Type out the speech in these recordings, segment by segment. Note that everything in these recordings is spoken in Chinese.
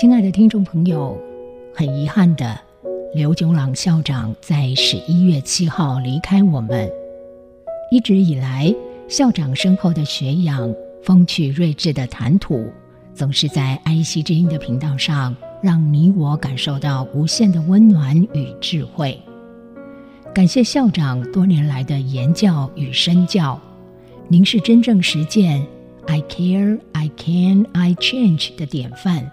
亲爱的听众朋友，很遗憾的，刘炯朗校长在十一月七号离开我们。一直以来，校长深厚的学养、风趣睿智的谈吐，总是在爱惜之音的频道上，让你我感受到无限的温暖与智慧。感谢校长多年来的言教与身教，您是真正实践 “I care, I can, I change” 的典范。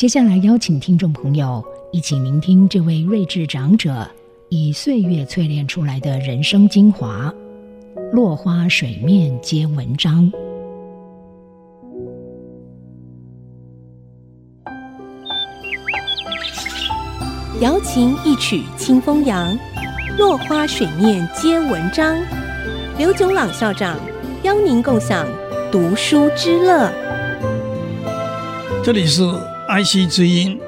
接下来邀请听众朋友一起聆听这位睿智长者以岁月淬炼出来的人生精华，落花水面皆文章。瑶琴一曲清风扬，落花水面皆文章。刘炯朗校长邀您共享读书之乐。这里是爱惜之音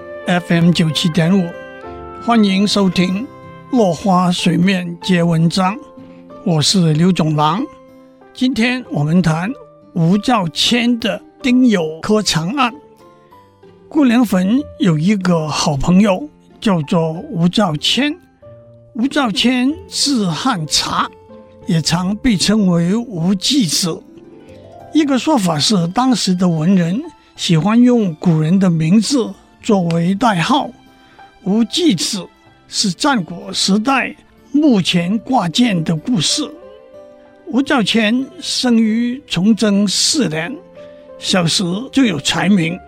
FM 九七点五，欢迎收听《落花水面皆文章》，我是刘总郎。今天我们谈吴兆谦的丁酉科长案。顾良坟有一个好朋友。叫做吴兆谦，吴兆谦字汉察，也常被称为吴季子。一个说法是，当时的文人喜欢用古人的名字作为代号。吴季子是战国时代墓前挂剑的故事。吴兆谦生于崇祯四年，小时就有才名，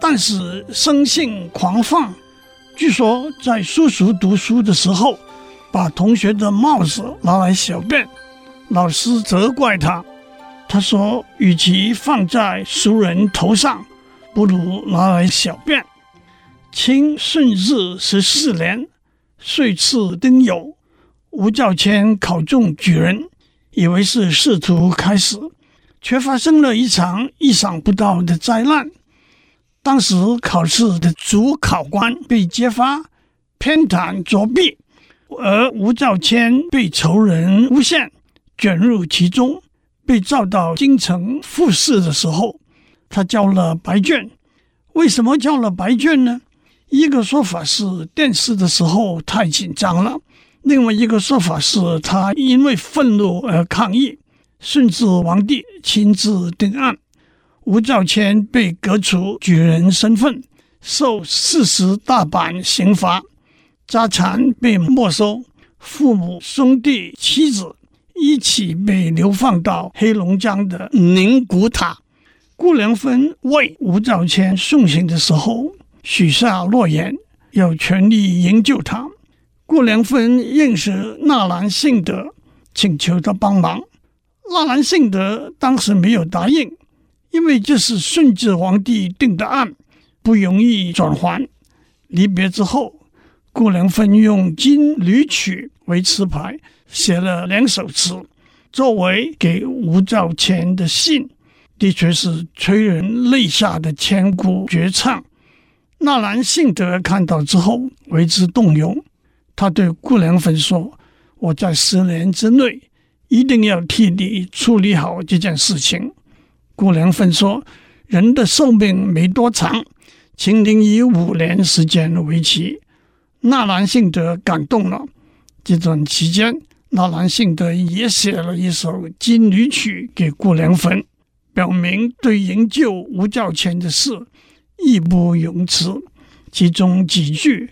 但是生性狂放。据说在叔叔读书的时候，把同学的帽子拿来小便，老师责怪他。他说：“与其放在熟人头上，不如拿来小便。”清顺治十四年，岁次丁酉，吴兆谦考中举人，以为是仕途开始，却发生了一场意想不到的灾难。当时考试的主考官被揭发偏袒作弊，而吴兆谦被仇人诬陷，卷入其中。被召到京城复试的时候，他交了白卷。为什么交了白卷呢？一个说法是殿试的时候太紧张了，另外一个说法是他因为愤怒而抗议，顺治皇帝亲自定案。吴兆谦被革除举人身份，受四十大板刑罚，家产被没收，父母、兄弟、妻子一起被流放到黑龙江的宁古塔。顾良芬为吴兆谦送行的时候，许下诺言，要全力营救他。顾良芬认识纳兰性德，请求他帮忙。纳兰性德当时没有答应。因为这是顺治皇帝定的案，不容易转还。离别之后，顾良芬用《金缕曲》为词牌，写了两首词，作为给吴兆谦的信，的确是催人泪下的千古绝唱。纳兰性德看到之后为之动容，他对顾良芬说：“我在十年之内一定要替你处理好这件事情。”顾良芬说：“人的寿命没多长，请您以五年时间为期。”纳兰性德感动了。这段期间，纳兰性德也写了一首《金缕曲》给顾良芬，表明对营救吴兆谦的事义不容辞。其中几句：“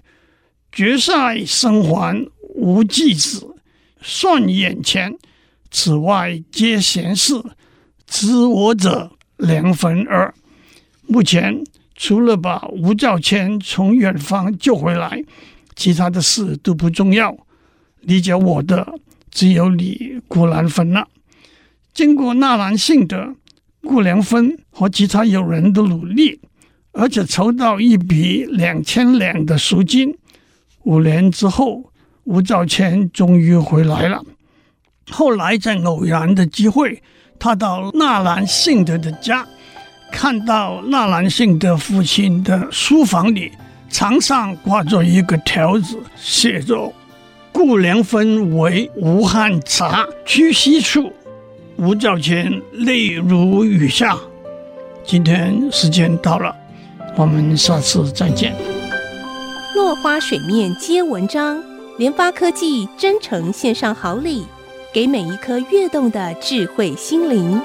绝塞生还吴季子，算眼前，此外皆闲事。”知我者良坟耳。目前除了把吴兆谦从远方救回来，其他的事都不重要。理解我的只有你顾兰芬了。经过纳兰性德、顾良芬和其他友人的努力，而且筹到一笔两千两的赎金。五年之后，吴兆谦终于回来了。后来在偶然的机会。他到纳兰性德的家，看到纳兰性德父亲的书房里，墙上挂着一个条子，写着“顾良芬为吴汉茶屈膝处”，五角钱泪如雨下。今天时间到了，我们下次再见。落花水面皆文章，联发科技真诚献上好礼，给每一颗跃动的智慧心灵。